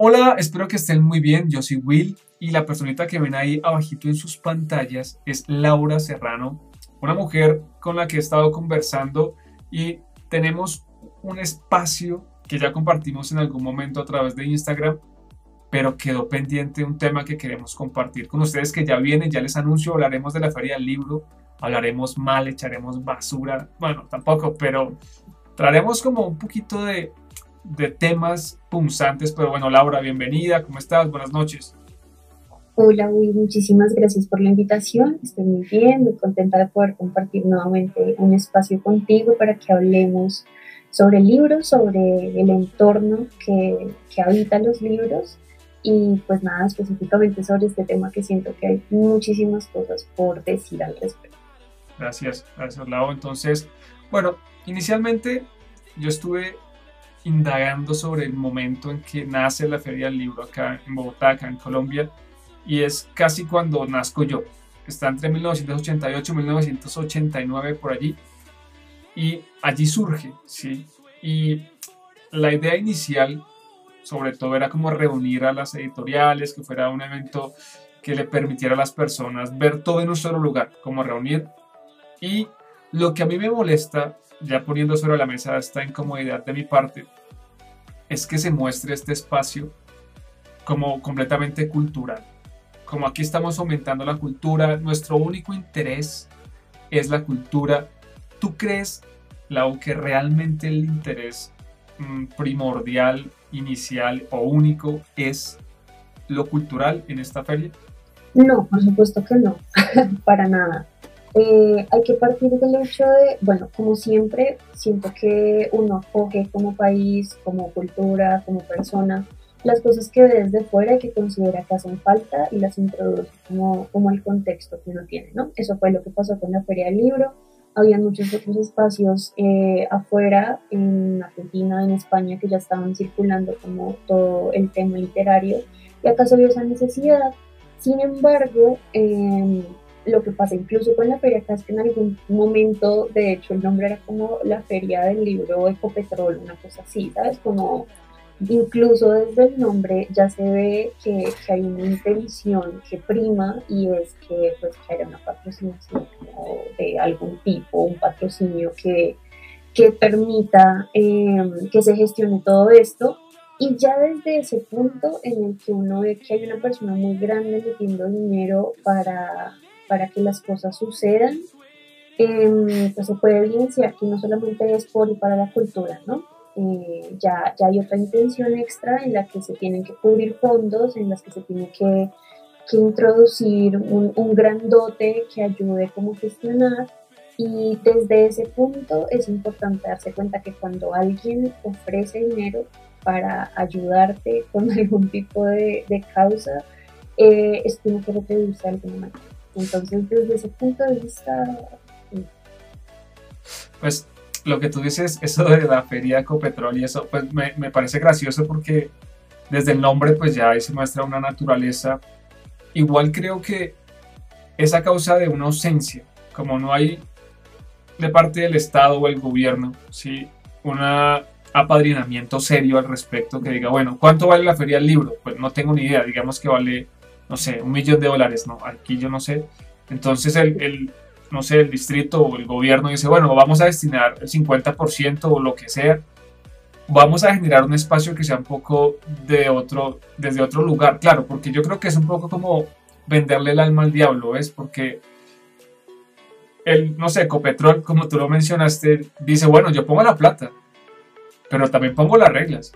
Hola, espero que estén muy bien. Yo soy Will y la personita que ven ahí abajito en sus pantallas es Laura Serrano, una mujer con la que he estado conversando y tenemos un espacio que ya compartimos en algún momento a través de Instagram, pero quedó pendiente un tema que queremos compartir con ustedes que ya viene, ya les anuncio, hablaremos de la feria del libro, hablaremos mal, echaremos basura, bueno, tampoco, pero traeremos como un poquito de de temas punzantes. Pero bueno, Laura, bienvenida, ¿cómo estás? Buenas noches. Hola, Will, muchísimas gracias por la invitación. Estoy muy bien, muy contenta de poder compartir nuevamente un espacio contigo para que hablemos sobre libros, sobre el entorno que, que habita los libros y pues nada, específicamente sobre este tema que siento que hay muchísimas cosas por decir al respecto. Gracias, gracias Lau. Entonces, bueno, inicialmente yo estuve indagando sobre el momento en que nace la Feria del Libro acá en Bogotá, acá en Colombia, y es casi cuando nazco yo. Está entre 1988 y 1989 por allí, y allí surge, ¿sí? Y la idea inicial, sobre todo, era como reunir a las editoriales, que fuera un evento que le permitiera a las personas ver todo en un solo lugar, como reunir. Y lo que a mí me molesta ya poniendo sobre la mesa esta incomodidad de mi parte, es que se muestre este espacio como completamente cultural. Como aquí estamos aumentando la cultura, nuestro único interés es la cultura. ¿Tú crees, Lau, que realmente el interés mm, primordial, inicial o único es lo cultural en esta feria? No, por supuesto que no, para nada. Eh, hay que partir del hecho de, bueno, como siempre, siento que uno coge como país, como cultura, como persona, las cosas que ve desde fuera y que considera que hacen falta y las introduce como, como el contexto que uno tiene, ¿no? Eso fue lo que pasó con la Feria del Libro. Había muchos otros espacios eh, afuera, en Argentina, en España, que ya estaban circulando como todo el tema literario y acá se vio esa necesidad. Sin embargo, eh, lo que pasa incluso con la feria acá es que en algún momento, de hecho, el nombre era como la feria del libro Ecopetrol, una cosa así, ¿sabes? Como incluso desde el nombre ya se ve que, hay una intención que prima y es que pues que haya una patrocinación de algún tipo, un patrocinio que, que permita em, que se gestione todo esto. Y ya desde ese punto en el que uno ve que hay una persona muy grande metiendo dinero para para que las cosas sucedan, eh, pues se puede evidenciar que no solamente es por y para la cultura, ¿no? Eh, ya, ya hay otra intención extra en la que se tienen que cubrir fondos, en las que se tiene que, que introducir un, un gran dote que ayude como gestionar y desde ese punto es importante darse cuenta que cuando alguien ofrece dinero para ayudarte con algún tipo de, de causa, eh, es tiene que retribuirse de alguna manera. Entonces, desde ese punto de vista... Pues lo que tú dices, eso de la feria Ecopetrol y eso, pues me, me, parece gracioso porque desde el nombre pues ya ahí se muestra una naturaleza. Igual creo que esa causa de una ausencia, como no hay de parte del Estado o el gobierno, ¿sí? un apadrinamiento serio al respecto que diga, bueno, ¿cuánto vale la feria del libro? Pues no tengo ni idea, digamos que vale no sé, un millón de dólares, no, aquí yo no sé. Entonces el, el, no sé, el distrito o el gobierno dice, bueno, vamos a destinar el 50% o lo que sea, vamos a generar un espacio que sea un poco de otro, desde otro lugar, claro, porque yo creo que es un poco como venderle el alma al diablo, ¿ves? Porque el, no sé, Ecopetrol, como tú lo mencionaste, dice, bueno, yo pongo la plata, pero también pongo las reglas.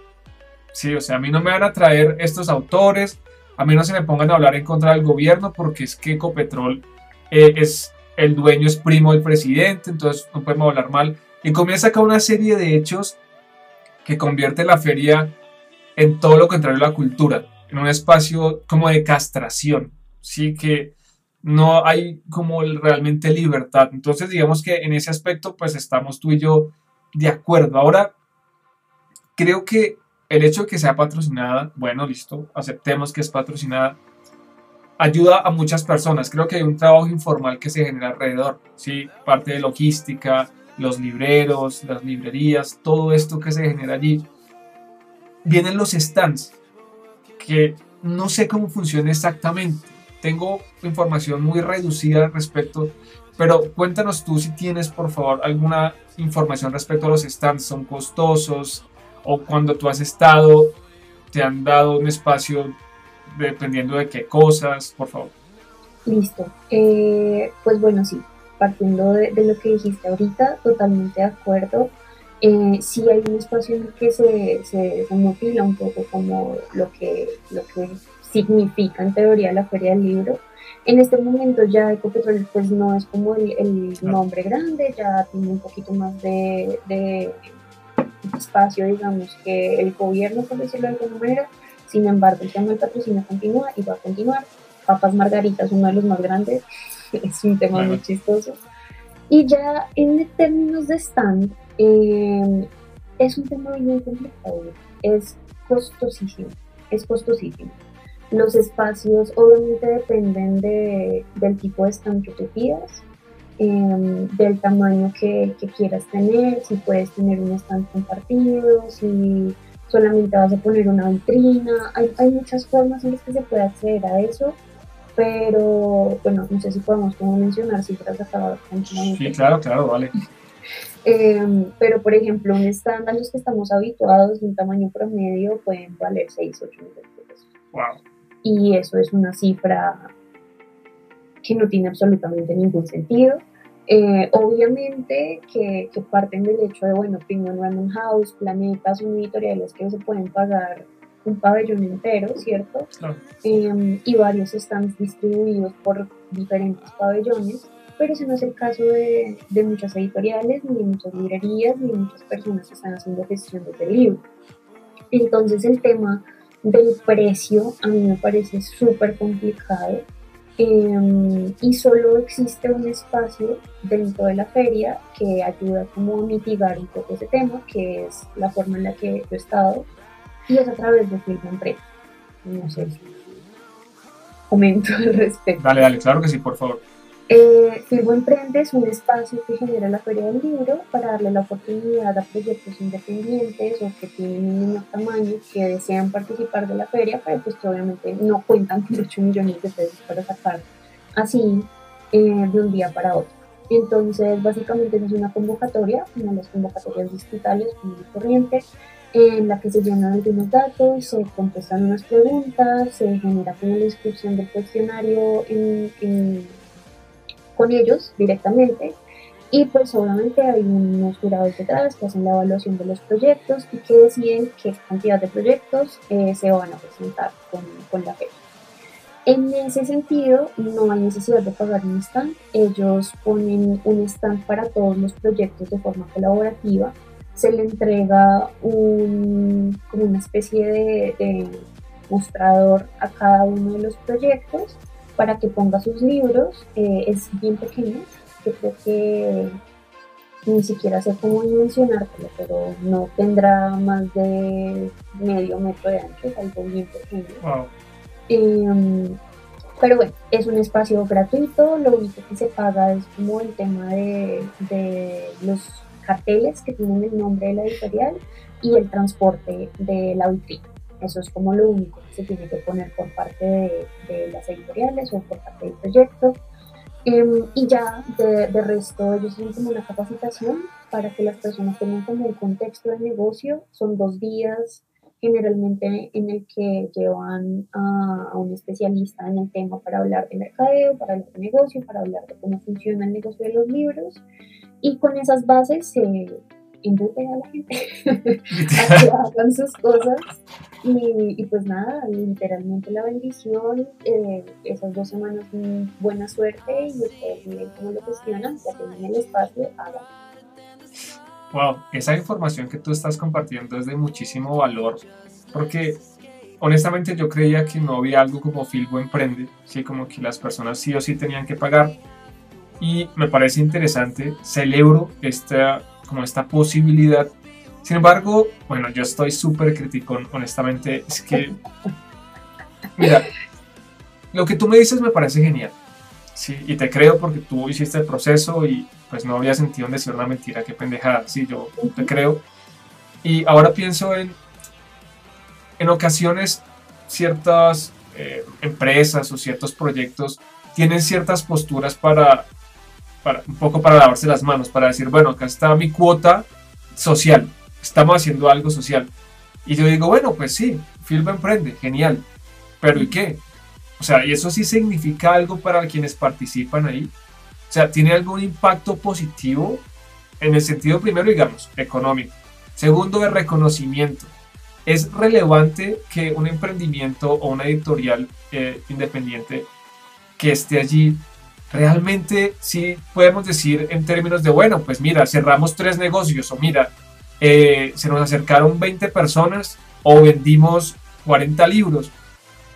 Sí, o sea, a mí no me van a traer estos autores, a mí no se me pongan a hablar en contra del gobierno porque es que Ecopetrol eh, es el dueño es primo del presidente, entonces no podemos hablar mal. Y comienza acá una serie de hechos que convierte la feria en todo lo contrario a la cultura, en un espacio como de castración, sí que no hay como realmente libertad. Entonces digamos que en ese aspecto pues estamos tú y yo de acuerdo. Ahora creo que el hecho de que sea patrocinada, bueno, listo, aceptemos que es patrocinada, ayuda a muchas personas. Creo que hay un trabajo informal que se genera alrededor, ¿sí? Parte de logística, los libreros, las librerías, todo esto que se genera allí. Vienen los stands. que no sé cómo funciona exactamente. Tengo información muy reducida al respecto, pero cuéntanos tú si tienes, por favor, alguna información respecto a los stands. ¿Son costosos? ¿O cuando tú has estado, te han dado un espacio dependiendo de qué cosas? Por favor. Listo. Eh, pues bueno, sí, partiendo de, lo que dijiste ahorita, totalmente de acuerdo. Eh, sí hay un espacio en el que se, se, mutila un poco como lo que, lo que significa en teoría la feria del libro. En este momento ya Ecopetrol pues no es como el, nombre grande, ya tiene un poquito más de, de, espacio, digamos, que el gobierno, por decirlo de alguna manera. Sin embargo, el tema del patrocinio continúa y va a continuar. Papas Margaritas, uno de los más grandes, es un tema muy chistoso. Y ya en términos de stand, eh, es un tema muy complicado, es costosísimo, es costosísimo. Los espacios obviamente dependen de, del tipo de stand que tú pidas, em, del tamaño que, que, quieras tener, si puedes tener un stand compartido, si solamente vas a poner una vitrina, hay, hay muchas formas en las que se puede acceder a eso pero bueno, no sé si podemos como mencionar cifras acá. Sí, claro, claro, vale. Em, pero por ejemplo, un stand a los que estamos habituados de un tamaño promedio pueden valer 6, 8 millones de pesos. Wow. Y eso es una cifra que no tiene absolutamente ningún sentido. Eh, obviamente que, que, parten del hecho de, bueno, Penguin Random House, Planeta, son editoriales que se pueden pagar un pabellón entero, ¿cierto? Em, y varios stands distribuidos por diferentes pabellones, pero ese no es el caso de, de, muchas editoriales, ni de muchas librerías, ni de muchas personas que están haciendo gestión de libro. Entonces el tema del precio a mí me parece súper complicado em, y solo existe un espacio dentro de la feria que ayuda como a mitigar un poco ese tema, que es la forma en la que yo he estado y es a través de Firma Emprende. No sé si comento al respecto. Dale, dale, claro que sí, por favor. Eh, Firmo Emprende es un espacio que genera la Feria del Libro para darle la oportunidad a proyectos independientes o que tienen un menor tamaño que desean participar de la feria, pero pues que obviamente no cuentan con 8 millones de pesos para sacar así eh, de un día para otro. Entonces, básicamente es una convocatoria, como las convocatorias digitales, como corriente, en la que se llenan algunos datos, se contestan unas preguntas, se genera como la inscripción del cuestionario con ellos directamente y pues obviamente hay unos jurados detrás que hacen la evaluación de los proyectos y que deciden qué cantidad de proyectos eh, se van a presentar con, con la fecha. En ese sentido, no hay necesidad de pagar un stand. Ellos ponen un stand para todos los proyectos de forma colaborativa se le entrega un, como una especie de, mostrador a cada uno de los proyectos para que ponga sus libros. Eh, es bien pequeño, yo creo que ni siquiera sé cómo mencionártelo, pero no tendrá más de medio metro de ancho, es algo bien pequeño. Em, pero bueno, es un espacio gratuito, lo único que se paga es como el tema de, de los carteles que tienen el nombre de la editorial y el transporte de la vitrina. Eso es como lo único que se tiene que poner por parte de, las editoriales o por parte del proyecto. Em, y ya de, resto ellos tienen como una capacitación para que las personas tengan como un contexto del negocio. Son dos días generalmente en el que llevan a, a, un especialista en el tema para hablar de mercadeo, para hablar de negocio, para hablar de cómo funciona el negocio de los libros y con esas bases se embute a la gente a que hagan sus cosas. Y, pues nada, literalmente la bendición, eh, esas dos semanas buena suerte y ustedes miren cómo lo gestionan, ya tienen el espacio, hagan. Wow, esa información que tú estás compartiendo es de muchísimo valor, porque honestamente yo creía que no había algo como Filbo Emprende, ¿sí? como que las personas sí o sí tenían que pagar, y me parece interesante, celebro esta, como esta posibilidad. Sin embargo, bueno, yo estoy súper crítico, honestamente, es que, mira, lo que tú me dices me parece genial, sí, y te creo porque tú hiciste el proceso y pues no había sentido en decir una mentira, qué pendejada, sí, yo te creo. Y ahora pienso en, en ocasiones ciertas eh, empresas o ciertos proyectos tienen ciertas posturas para, para, un poco para lavarse las manos, para decir, bueno, acá está mi cuota social, estamos haciendo algo social. Y yo digo, bueno, pues sí, Filbo emprende, genial, pero ¿y qué? O sea, ¿y eso sí significa algo para quienes participan ahí? O sea, ¿tiene algún impacto positivo en el sentido primero, digamos, económico? Segundo, de reconocimiento. ¿Es relevante que un emprendimiento o una editorial eh, independiente que esté allí realmente sí podemos decir en términos de, bueno, pues mira, cerramos tres negocios o mira, eh, se nos acercaron 20 personas o vendimos 40 libros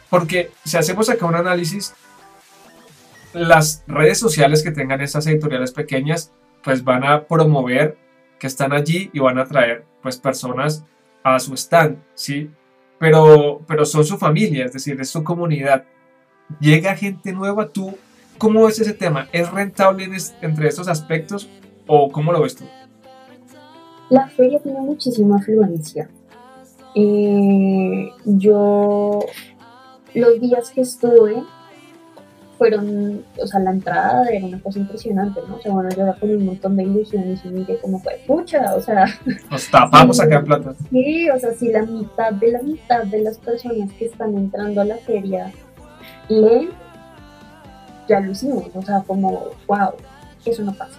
porque si hacemos acá un análisis, las redes sociales que tengan esas editoriales pequeñas, pues van a promover que están allí y van a traer pues personas a su stand, ¿sí? Pero, pero son su familia, es decir, es su comunidad. Llega gente nueva, tú, ¿cómo ves ese tema? ¿Es rentable entre estos aspectos o cómo lo ves tú? La feria tiene muchísima afluencia. Eh, yo los días que estuve fueron, o sea, la entrada era una cosa impresionante, ¿no? O sea, bueno, yo era con un montón de ilusiones y miré como fue, pucha, o sea... Nos tapamos acá en plata. Sí, o sea, si la mitad de la mitad de las personas que están entrando a la feria leen, ya lo hicimos, o sea, como, wow, eso no pasa.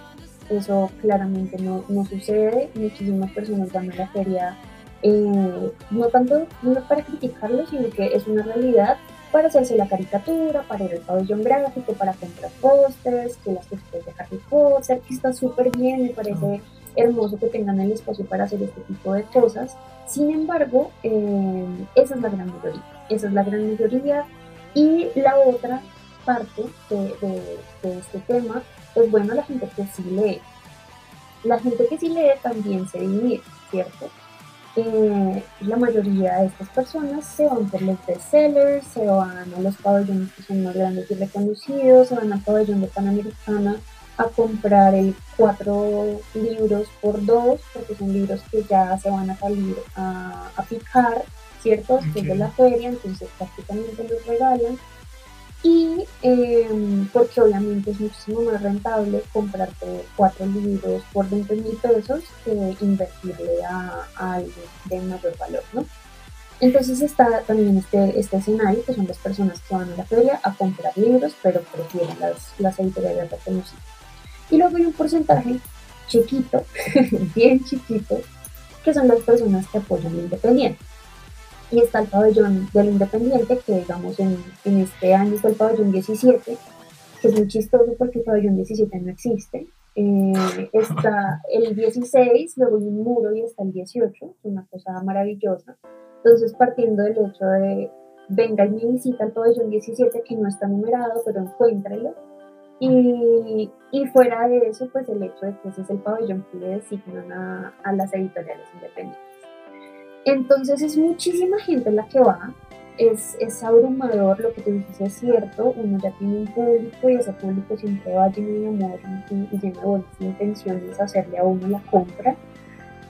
Eso claramente no, no sucede, muchísimas personas van a la feria eh, no tanto no para criticarlo, sino que es una realidad para hacerse la caricatura, para ir al pabellón gráfico, para comprar pósters, que las cositas de Harry Potter, que está súper bien, me parece hermoso que tengan el espacio para hacer este tipo de cosas. Sin embargo, eh, esa es la gran mayoría, esa es la gran mayoría. Y la otra parte de, de este tema es, bueno, la gente que sí lee. La gente que sí lee también se divide, ¿cierto? Eh, la mayoría de estas personas se van por los bestsellers, se van a los pabellones que son más grandes y reconocidos, se van al pabellón de Panamericana a comprar el cuatro libros por dos, porque son libros que ya se van a salir a, picar, ¿cierto? Después de la feria, entonces prácticamente los regalan y em, porque obviamente es muchísimo más rentable comprarte cuatro libros por 20 mil pesos que invertirle a, algo de mayor valor, ¿no? Entonces está también este, este escenario, que son las personas que van a la feria a comprar libros, pero prefieren las, las editoriales reconocidas. Y luego hay un porcentaje chiquito, bien chiquito, que son las personas que apoyan el independiente y está el pabellón del Independiente, que digamos en, en este año es el pabellón 17, que es muy chistoso porque el pabellón 17 no existe. Eh, está el 16, luego hay un muro y está el 18, es una cosa maravillosa. Entonces, partiendo del hecho de venga y me visita el pabellón 17, que no está numerado, pero encuéntrelo. Y, y, fuera de eso, pues el hecho de que ese es el pabellón que le designan a, a las editoriales independientes. Entonces es muchísima gente la que va, es, es abrumador, lo que tú dices es cierto, uno ya tiene un público y ese público siempre va lleno de amor y, lleno de buenas intenciones hacerle a uno la compra.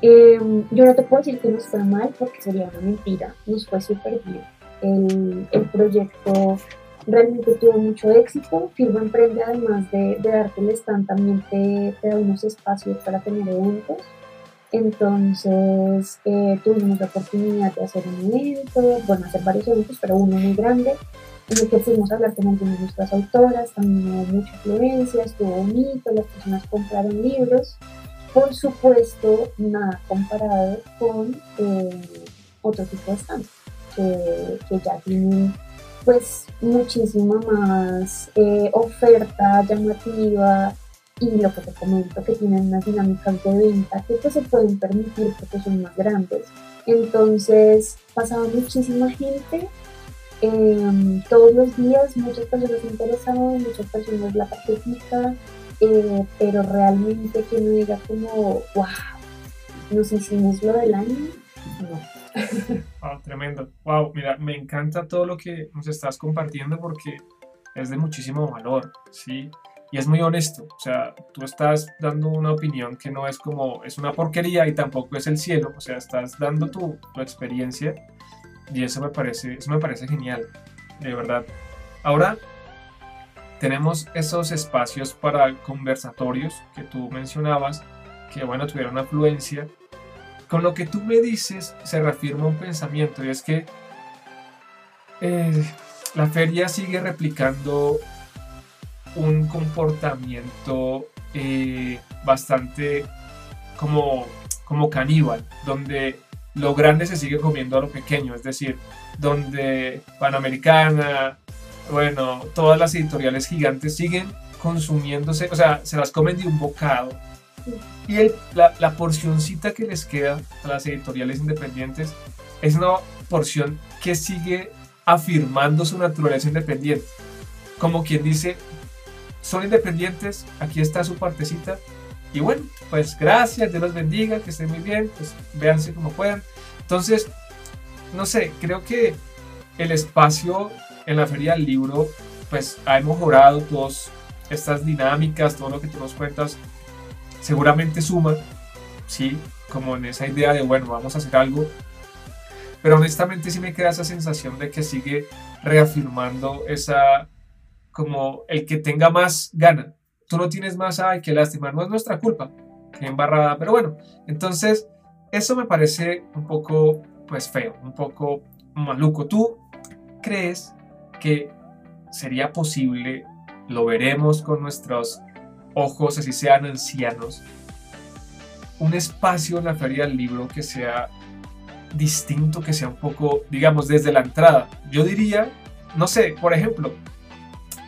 Em, yo no te puedo decir que nos fue mal porque sería una mentira, nos fue súper bien. El, el, proyecto realmente tuvo mucho éxito. Firma Emprende, además de, de darte el stand, también te, te da unos espacios para tener eventos. Entonces eh, tuvimos la oportunidad de hacer un evento, bueno, hacer varios eventos, pero uno muy grande, en el que fuimos a hablar con nuestras autoras, también hubo mucha influencia, estuvo bonito, las personas compraron libros. Por supuesto, nada comparado con eh, otro tipo de stands, que, que, ya tienen pues muchísima más eh, oferta llamativa, y lo que te comento que tienen unas dinámicas de venta que pues se pueden permitir porque son más grandes. Entonces pasaba muchísima gente em, todos los días, muchas personas interesadas, muchas personas la participan, eh, pero realmente que no diga como, wow, nos hicimos lo del año, no. Tremendo. Wow, mira, me encanta todo lo que nos estás compartiendo porque es de muchísimo valor, ¿sí? Y es muy honesto. O sea, tú estás dando una opinión que no es como, es una porquería y tampoco es el cielo. O sea, estás dando tu, tu experiencia Y eso me parece, eso me parece genial, de verdad. Ahora tenemos esos espacios para conversatorios que tú mencionabas, que bueno, tuvieron afluencia. Con lo que tú me dices se reafirma un pensamiento y es que eh, la feria sigue replicando un comportamiento eh, bastante como, como caníbal, donde lo grande se sigue comiendo a lo pequeño, es decir, donde Panamericana, bueno, todas las editoriales gigantes siguen consumiéndose, o sea, se las comen de un bocado. Y la, la porcioncita que les queda a las editoriales independientes es una porción que sigue afirmando su naturaleza independiente. Como quien dice, son independientes, aquí está su partecita. Y bueno, pues gracias, Dios los bendiga, que estén muy bien, pues véanse como puedan. Entonces, no sé, creo que el espacio en la feria del libro, pues ha mejorado todas estas dinámicas, todo lo que tú nos cuentas, seguramente suma, sí, como en esa idea de, bueno, vamos a hacer algo. Pero honestamente sí me queda esa sensación de que sigue reafirmando esa como el que tenga más gana. Tú no tienes más, ay, qué lástima, no es nuestra culpa, qué embarrada, pero bueno, entonces eso me parece un poco, pues feo, un poco maluco. ¿Tú crees que sería posible, lo veremos con nuestros ojos, así sean ancianos, un espacio en la feria del libro que sea distinto, que sea un poco, digamos, desde la entrada. Yo diría, no sé, por ejemplo,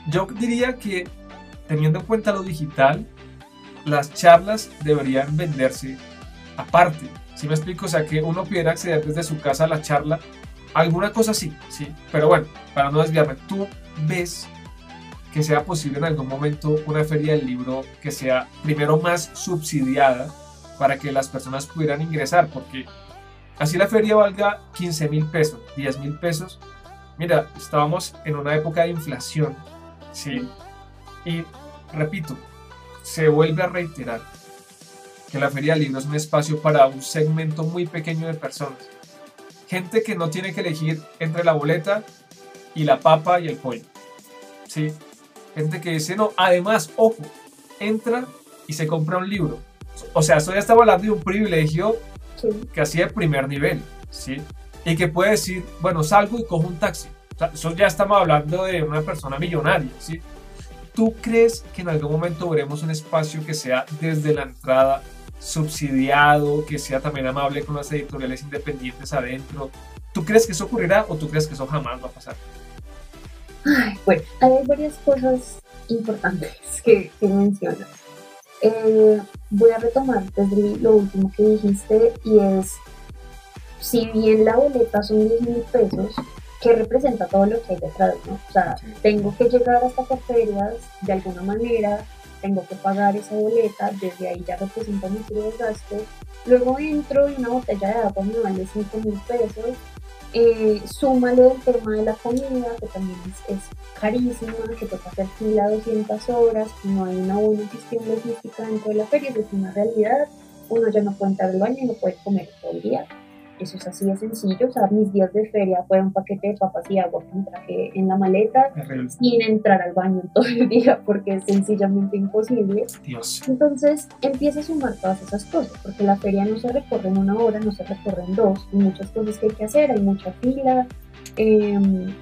yo diría que teniendo en cuenta lo digital, las charlas deberían venderse aparte. Si me explico? O sea, que uno pudiera acceder desde su casa a la charla, alguna cosa sí, sí. Pero bueno, para no desviarme, ¿tú ves que sea posible en algún momento una feria del libro que sea primero más subsidiada para que las personas pudieran ingresar? Porque así la feria valga 15 mil pesos, 10 mil pesos. Mira, estábamos en una época de inflación ¿sí? Y repito, se vuelve a reiterar que la Feria del Libro es un espacio para un segmento muy pequeño de personas. Gente que no tiene que elegir entre la boleta y la papa y el pollo. ¿Sí? Gente que dice, no, además, ojo, entra y se compra un libro. O sea, esto ya estaba hablando de un privilegio que hacía de primer nivel, ¿sí? Y que puede decir, bueno, salgo y cojo un taxi eso ya estamos hablando de una persona millonaria, ¿sí? ¿Tú crees que en algún momento veremos un espacio que sea desde la entrada subsidiado, que sea también amable con las editoriales independientes adentro? ¿Tú crees que eso ocurrirá o tú crees que eso jamás va a pasar? bueno, hay varias cosas importantes que, mencionas. Eh, voy a retomar desde lo último que dijiste y es, si bien la boleta son 10 mil pesos, que representa todo lo que hay detrás, ¿no? O sea, tengo que llegar hasta cafeterías de alguna manera, tengo que pagar esa boleta, desde ahí ya representa mi de gastos. Luego entro y una botella de agua me vale 5 mil pesos. Eh, súmale el tema de la comida, que también es, es carísima, que toca hacer fila 200 horas, que no hay una buena gestión logística dentro de la feria, es una realidad. Uno ya no puede entrar al baño y no puede comer todo el día. Eso es así de sencillo. O sea, mis días de feria fue un paquete de papas y agua que me traje en la maleta sin entrar al baño todo el día porque es sencillamente imposible. Dios. Entonces empieza a sumar todas esas cosas porque la feria no se recorre en una hora, no se recorre en dos. Hay muchas cosas que hay que hacer, hay mucha fila. Em,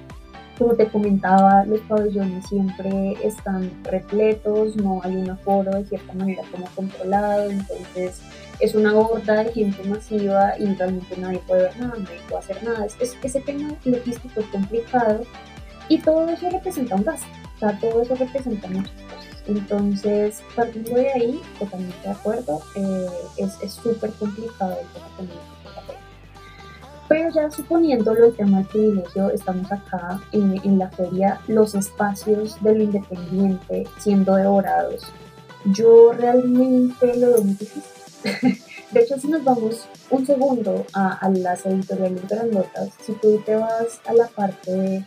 como te comentaba, los pabellones siempre están repletos, no hay un aforo de cierta manera como controlado, entonces es una horda de gente masiva y realmente nadie puede ver nada, nadie puede hacer nada. Es, ese tema logístico es complicado y todo eso representa un gasto, o todo eso representa muchas cosas. Entonces, partiendo de ahí, totalmente de acuerdo, eh, es súper complicado el tema pero ya suponiéndolo el tema del privilegio, estamos acá en, la feria, los espacios de lo independiente siendo devorados. Yo realmente lo veo muy difícil. De hecho, si nos vamos un segundo a, las editoriales grandotas, si tú te vas a la parte de,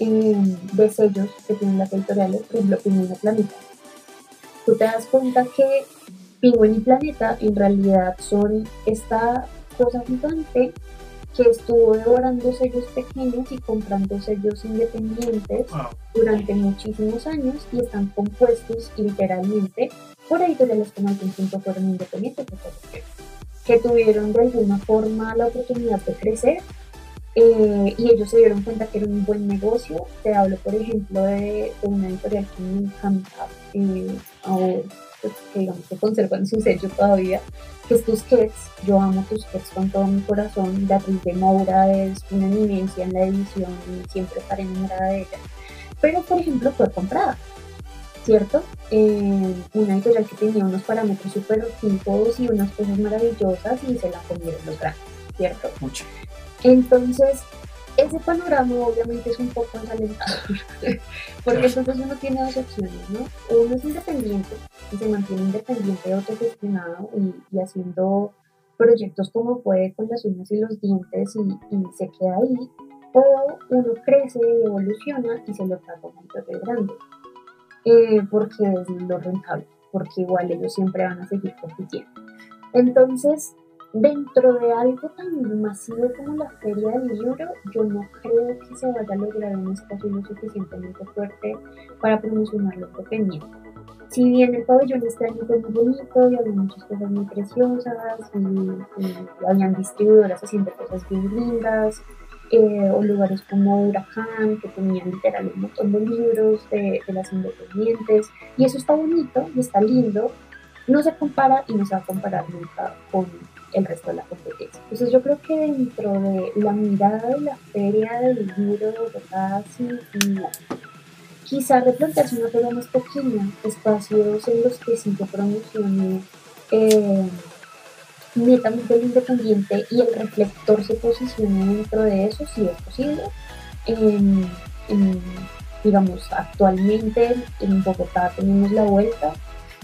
em, de sellos que tienen las editoriales, por ejemplo, Pingüino Planeta, tú te das cuenta que Pingüino y Planeta en realidad son esta cosa gigante que estuvo devorando sellos pequeños y comprando sellos independientes durante muchísimos años y están compuestos literalmente por editoriales que en algún punto fueron independientes, que tuvieron de alguna forma la oportunidad de crecer eh, y ellos se dieron cuenta que era un buen negocio. Te hablo, por ejemplo, de, una editorial que me encanta, eh, pues, que digamos que conservan su sello todavía, que es Tusquets. Yo amo Tusquets con todo mi corazón. Beatriz de Moura es una eminencia en la edición y siempre estaré enamorada de ella. Pero, por ejemplo, fue comprada, ¿cierto? Eh, una editorial que tenía unos parámetros súper fijos y unas cosas maravillosas y se la comieron los grandes, ¿cierto? Mucho. Entonces, ese panorama obviamente es un poco desalentador, porque entonces uno tiene dos opciones, ¿no? Uno es independiente y se mantiene independiente, autogestionado y, y haciendo proyectos como puede con las uñas y los dientes y, y, se queda ahí, o uno crece y evoluciona y se lo trata un de grande, eh, porque es lo rentable, porque igual ellos siempre van a seguir compitiendo. Entonces, dentro de algo tan masivo como la feria del libro, yo no creo que se vaya a lograr un espacio lo suficientemente fuerte para promocionar lo que Si bien el pabellón año fue muy bonito y había muchas cosas muy preciosas y, habían distribuidoras haciendo cosas bien lindas, eh, o lugares como Huracán, que tenían literal un montón de libros de, las independientes, y eso está bonito y está lindo, no se compara y no se va a comparar nunca con el resto de la competencia. Entonces yo creo que dentro de la mirada de la feria del libro de cada quizá replantearse una feria más pequeña, espacios en los que se promocione eh, netamente el independiente y el reflector se posicione dentro de eso, si es posible. digamos, actualmente en Bogotá tenemos la vuelta,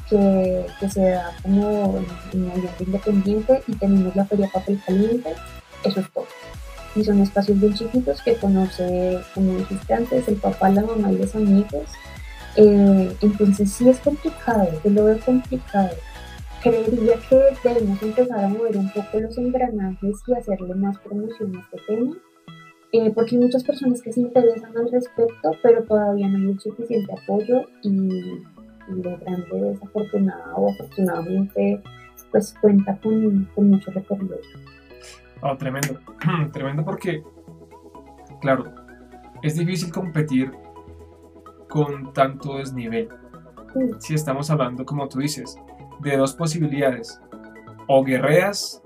que, se da como en un ambiente independiente y tenemos la Feria Papel Caliente, eso es todo. Y son espacios bien chiquitos que conoce, como dijiste antes, el papá, la mamá y los amigos. Eh, entonces sí es complicado, yo lo veo complicado. Creería que debemos empezar a mover un poco los engranajes y hacerle más promoción a este tema. Eh, porque hay muchas personas que se interesan al respecto, pero todavía no hay el suficiente apoyo y lo grande desafortunada o afortunadamente pues cuenta con, con mucho recorrido. Oh, tremendo, tremendo porque, claro, es difícil competir con tanto desnivel. Si estamos hablando, como tú dices, de dos posibilidades, o guerreas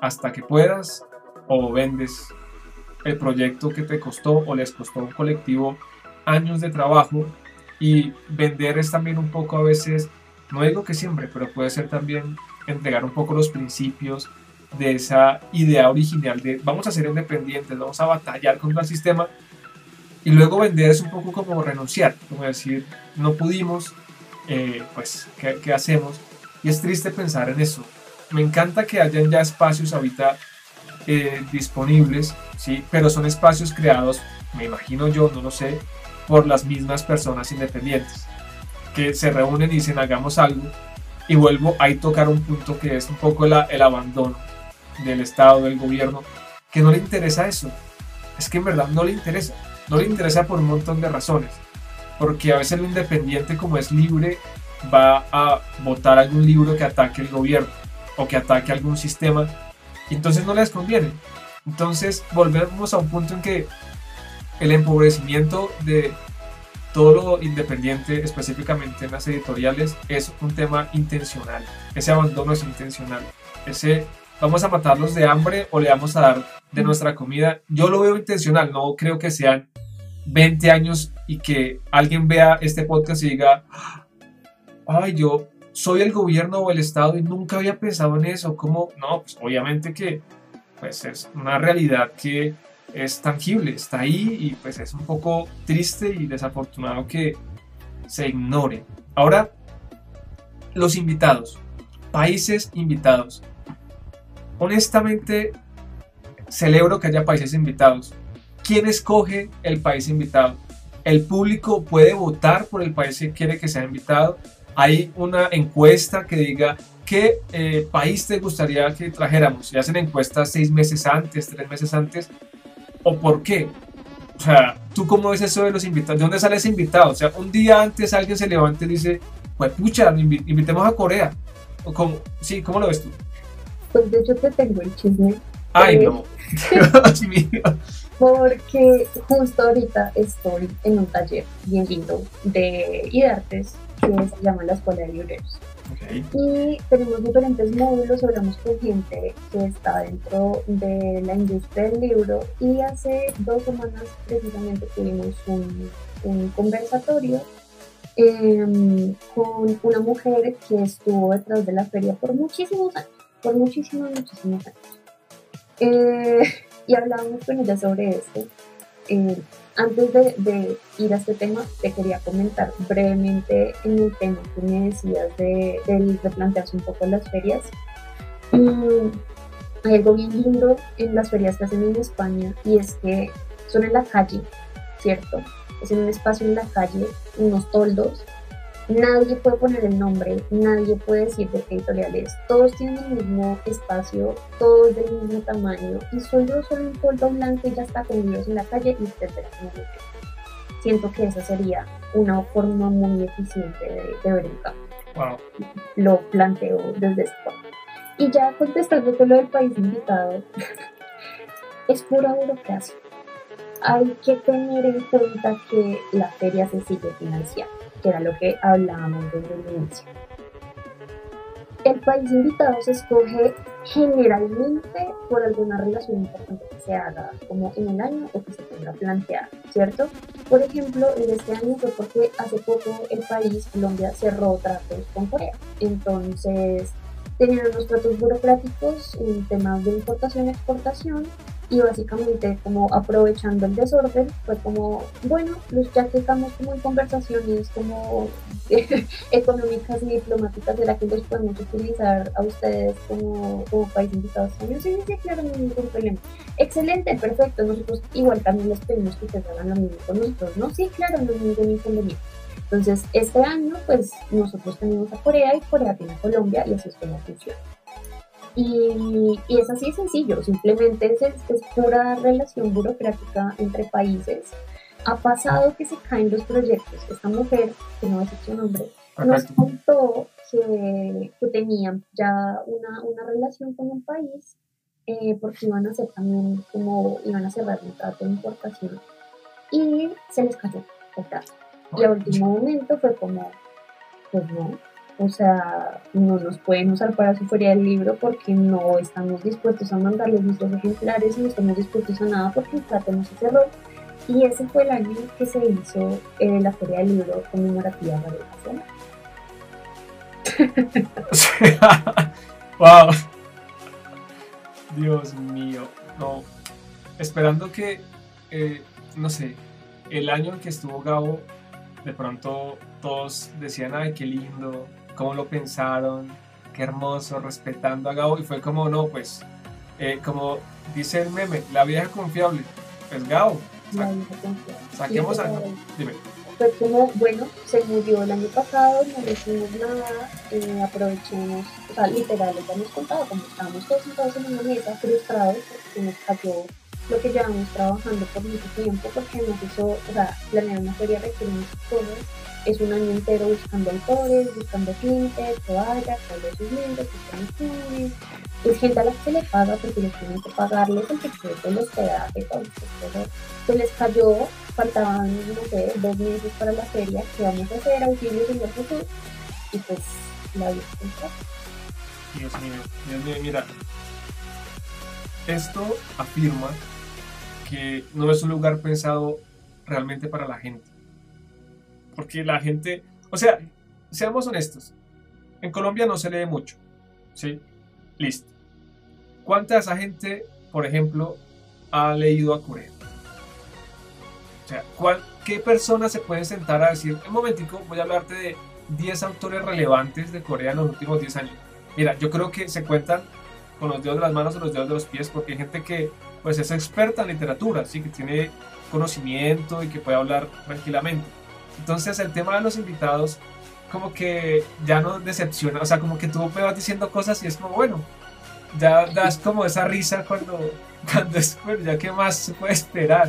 hasta que puedas, o vendes el proyecto que te costó o les costó un colectivo años de trabajo y vender es también un poco a veces, no digo que siempre, pero puede ser también entregar un poco los principios de esa idea original de vamos a ser independientes, vamos a batallar contra el sistema y luego vender es un poco como renunciar, como decir, no pudimos, eh, pues, ¿qué, ¿qué, hacemos? Y es triste pensar en eso. Me encanta que hayan ya espacios ahorita eh, disponibles, ¿sí? pero son espacios creados, me imagino yo, no lo sé, por las mismas personas independientes, que se reúnen y dicen hagamos algo. Y vuelvo ahí tocar un punto que es un poco el abandono del Estado, del gobierno, que no le interesa eso. Es que en verdad no le interesa. No le interesa por un montón de razones. Porque a veces lo independiente, como es libre, va a votar algún libro que ataque el gobierno o que ataque algún sistema. Y entonces no les conviene. Entonces volvemos a un punto en que el empobrecimiento de todo lo independiente, específicamente en las editoriales, es un tema intencional. Ese abandono es intencional. Ese vamos a matarlos de hambre o le vamos a dar de nuestra comida. Yo lo veo intencional, no creo que sean 20 años y que alguien vea este podcast y diga, ay, yo soy el gobierno o el Estado y nunca había pensado en eso. ¿Cómo? No, pues obviamente que pues es una realidad que es tangible, está ahí y pues es un poco triste y desafortunado que se ignore. Ahora, los invitados, países invitados. Honestamente, celebro que haya países invitados. ¿Quién escoge el país invitado? El público puede votar por el país que quiere que sea invitado. Hay una encuesta que diga ¿qué eh, país te gustaría que trajéramos? ¿Y hacen encuestas seis meses antes, tres meses antes? ¿O por qué? O sea, ¿tú cómo ves eso de los invitados? ¿De dónde sale ese invitado? O sea, un día antes alguien se levanta y dice, pues pucha, invitemos a Corea. ¿O cómo? Sí, ¿cómo lo ves tú? Pues de hecho te tengo el chisme. Ay, eh, no. porque justo ahorita estoy en un taller bien lindo de IDARTES que se llama la Escuela de Libreros. Y tenemos diferentes módulos, hablamos con gente que está dentro de la industria del libro y hace dos semanas precisamente tuvimos un, un conversatorio em, con una mujer que estuvo detrás de la feria por muchísimos años, por muchísimos, muchísimos años. Eh, y hablábamos con ella sobre esto. Eh, antes de, ir a este tema, te quería comentar brevemente en el tema que me decías de, de plantearse un poco las ferias. Mm, hay algo bien lindo en las ferias que hacen en España y es que son en la calle, ¿cierto? Es en un espacio en la calle, unos toldos, Nadie puede poner el nombre, nadie puede decir de qué editorial es. Todos tienen el mismo espacio, todos del mismo tamaño y solo son un polvo blanco y ya está con en la calle y etcétera. Siento que esa sería una forma muy eficiente de, ver el campo. Lo planteo desde punto. Y ya contestando con lo del país invitado, es pura burocracia. Hay que tener en cuenta que la feria se sigue financiando que era lo que hablábamos desde el inicio. El país invitado se escoge generalmente por alguna relación importante que se haga como en un año o que se tenga plantear, ¿cierto? Por ejemplo, en este año fue porque hace poco el país, Colombia, cerró tratos con Corea. Entonces, tenían unos tratos burocráticos en temas de importación y exportación y básicamente como aprovechando el desorden fue como bueno pues ya que estamos como en conversaciones como económicas y diplomáticas de las que los podemos utilizar a ustedes como, como país invitado sí, sí, sí, claro, no hay ningún problema. Excelente, perfecto, nosotros igual también les pedimos que ustedes hagan lo mismo con nosotros, ¿no? sí, claro, no hay ningún inconveniente. Entonces este año pues nosotros tenemos a Corea y Corea tiene a Colombia y así es como funciona y, es así de sencillo, simplemente es, es, pura relación burocrática entre países. Ha pasado que se caen los proyectos. Esta mujer, que no es su nombre, nos contó que, que, tenían ya una, una relación con un país eh, porque iban a hacer también como iban a cerrar un trato de importación y se les cayó el trato. Y a último momento fue como, pues no, o sea, no nos pueden usar para su feria del libro porque no estamos dispuestos a mandarles nuestros ejemplares y no estamos dispuestos a nada porque el trato no se cerró. Y ese fue el año que se hizo eh, la feria del libro conmemorativa de wow. Dios mío. No. Esperando que, eh, no sé, el año en que estuvo Gabo, de pronto todos decían, ay, qué lindo, cómo lo pensaron, qué hermoso, respetando a Gabo. Y fue como, no, pues, eh, como dice el meme, la vieja confiable, pues Gabo. saquemos algo. Dime. Fue como, bueno, se murió el año pasado, no le hicimos nada, eh, aprovechemos, o sea, literal, ya hemos contado, como estábamos todos sentados en una mesa, frustrados, porque nos cayó lo que llevamos trabajando por mucho tiempo, porque nos hizo, o sea, planear una feria requiere muchas cosas, es un año entero buscando autores, buscando gente que vaya, que sus libros, que se Es gente a la que se le paga porque les tienen que pagarles el ticket los hospedaje, todo se les cayó, faltaban, no sé, dos meses para la feria, que vamos a hacer? Auxilio Señor Jesús, y pues la vida Dios mío, Dios mío, mira, esto afirma que no es un lugar pensado realmente para la gente porque la gente, o sea, seamos honestos, en Colombia no se lee mucho, ¿sí? Listo. ¿Cuánta de esa gente, por ejemplo, ha leído a Corea? O sea, ¿qué persona se puede sentar a decir, un momentico, voy a hablarte de 10 autores relevantes de Corea en los últimos 10 años? Mira, yo creo que se cuentan con los dedos de las manos o los dedos de los pies, porque hay gente que pues es experta en literatura, sí, que tiene conocimiento y que puede hablar tranquilamente. Entonces el tema de los invitados como que ya no decepciona, o sea, como que tú me vas diciendo cosas y es como, bueno, ya das como esa risa cuando, cuando es, bueno, ya qué más se puede esperar.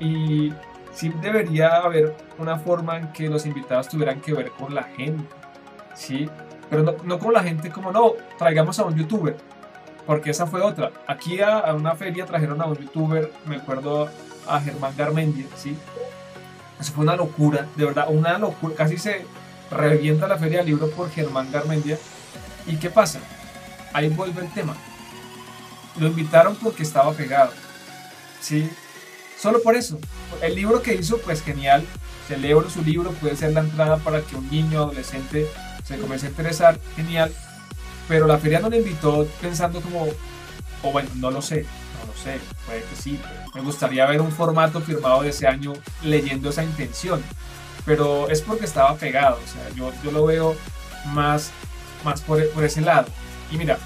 Y sí debería haber una forma en que los invitados tuvieran que ver con la gente, ¿sí? Pero no, no con la gente como, no, traigamos a un youtuber, porque esa fue otra. Aquí a, a, una feria trajeron a un youtuber, me acuerdo a Germán Garmendia, ¿sí? Eso fue una locura, de verdad, una locura. Casi se revienta la feria del libro por Germán Garmendia. ¿Y qué pasa? Ahí vuelve el tema. Lo invitaron porque estaba pegado, ¿sí? Solo por eso. El libro que hizo, pues genial. Celebro su libro, puede ser la entrada para que un niño, adolescente, se comience a interesar, genial. Pero la feria no le invitó pensando como, o bueno, no lo sé, sé, puede que sí. Me gustaría ver un formato firmado de ese año leyendo esa intención. Pero es porque estaba pegado, o sea, yo, yo lo veo más, más por, por ese lado. Y mira,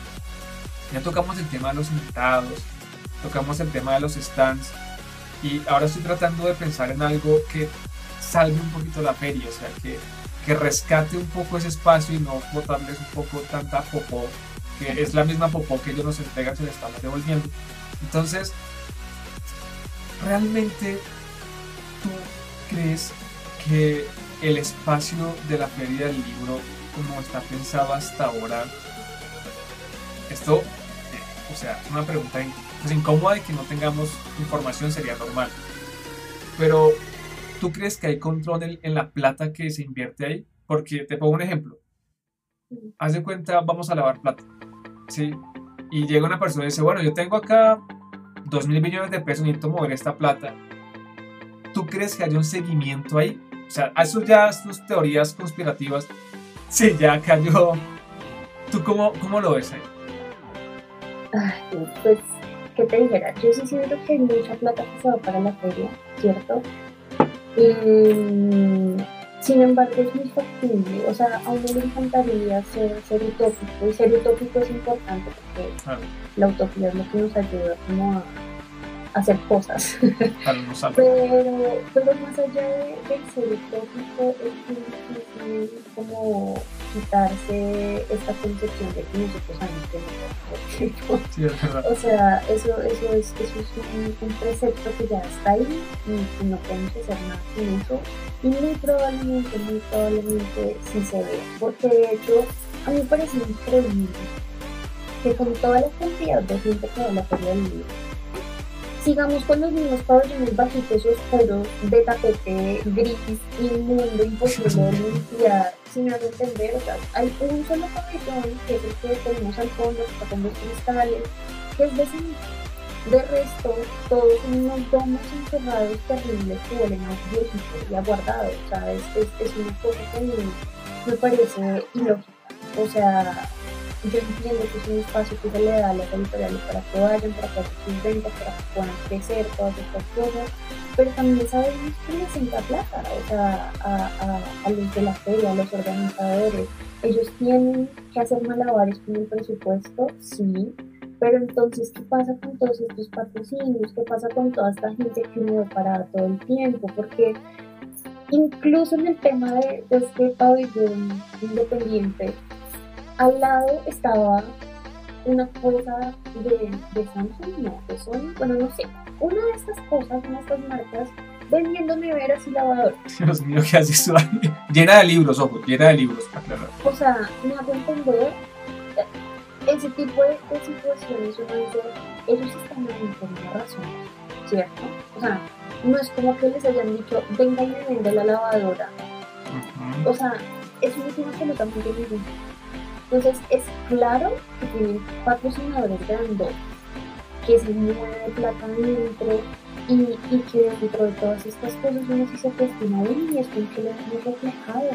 ya tocamos el tema de los invitados, tocamos el tema de los stands, y ahora estoy tratando de pensar en algo que salve un poquito la feria, o sea, que, que rescate un poco ese espacio y no botarles un poco tanta popó, que es la misma popó que ellos nos entregan, se le estamos devolviendo. Entonces, ¿realmente tú crees que el espacio de la feria del libro, como está pensado hasta ahora, esto, eh, o sea, una pregunta pues, incómoda y que no tengamos información sería normal. Pero, ¿tú crees que hay control en, en, la plata que se invierte ahí? Porque te pongo un ejemplo. Haz de cuenta, vamos a lavar plata. ¿Sí? Y llega una persona y dice, bueno, yo tengo acá 2 mil millones de pesos, necesito mover esta plata. ¿Tú crees que hay un seguimiento ahí? O sea, eso ya, sus teorías conspirativas, sí, ya cayó. ¿Tú cómo, cómo lo ves ahí? Ay, pues ¿qué te dijera? Yo sí siento que hay mucha plata que se va para la feria, ¿cierto? Y, sin embargo, es muy factible. O sea, a uno le encantaría ser, ser utópico, y ser utópico es importante porque la utopía es lo que nos ayuda como a hacer cosas. Pero, pero más allá de, del ser utópico, es difícil como quitarse esta concepción de que nosotros sabemos que no O sea, eso, eso es, eso es un, un, precepto que ya está ahí y no podemos hacer nada con eso. Y muy probablemente, muy probablemente sí se ve. Porque de hecho, a mí me parece increíble que con toda la cantidad de gente que va a la feria del libro, sigamos con los mismos pabellones bajitos oscuros de tapete gris, inmundo, imposible de limpiar, sin entender, o sea, hay un solo pabellón que es el que tenemos al fondo, que los cristales, que es de De resto, todos son unos domos encerrados terribles que huelen a viejito y aguardados, o sea, es, es, es una cosa que mí me parece ilógica, o sea, yo entiendo que es un espacio que se le da a las editoriales para que vayan, para que sus ventas, para que puedan crecer, todas estas cosas, pero también sabemos que les entra plata, o sea, a, los de la feria, a los organizadores, ellos tienen que hacer malabares con el presupuesto, sí, pero entonces, ¿qué pasa con todos estos patrocinios? ¿Qué pasa con toda esta gente que uno ve parada todo el tiempo? Porque incluso en el tema de, de este pabellón independiente, al lado estaba una cosa de, de Samsung, no, de Sony, bueno, no sé, una de estas cosas, una de estas marcas, vendiendo neveras y lavadoras. Dios mío, ¿qué haces tú ahí? Llena de libros, ojo, llena de libros, aclarar. O sea, me hago entender ese tipo de, de situaciones, uno dice, ellos están en por una razón, ¿cierto? O sea, no es como que les hayan dicho, venga y me vende la lavadora. Uh -huh. O sea, eso no tiene absolutamente ningún entonces es claro que tienen patrocinadores grandes, que se mueve plata dentro y, y, que dentro de todas estas cosas uno sí se cuestiona y es con que lo hemos reflejado.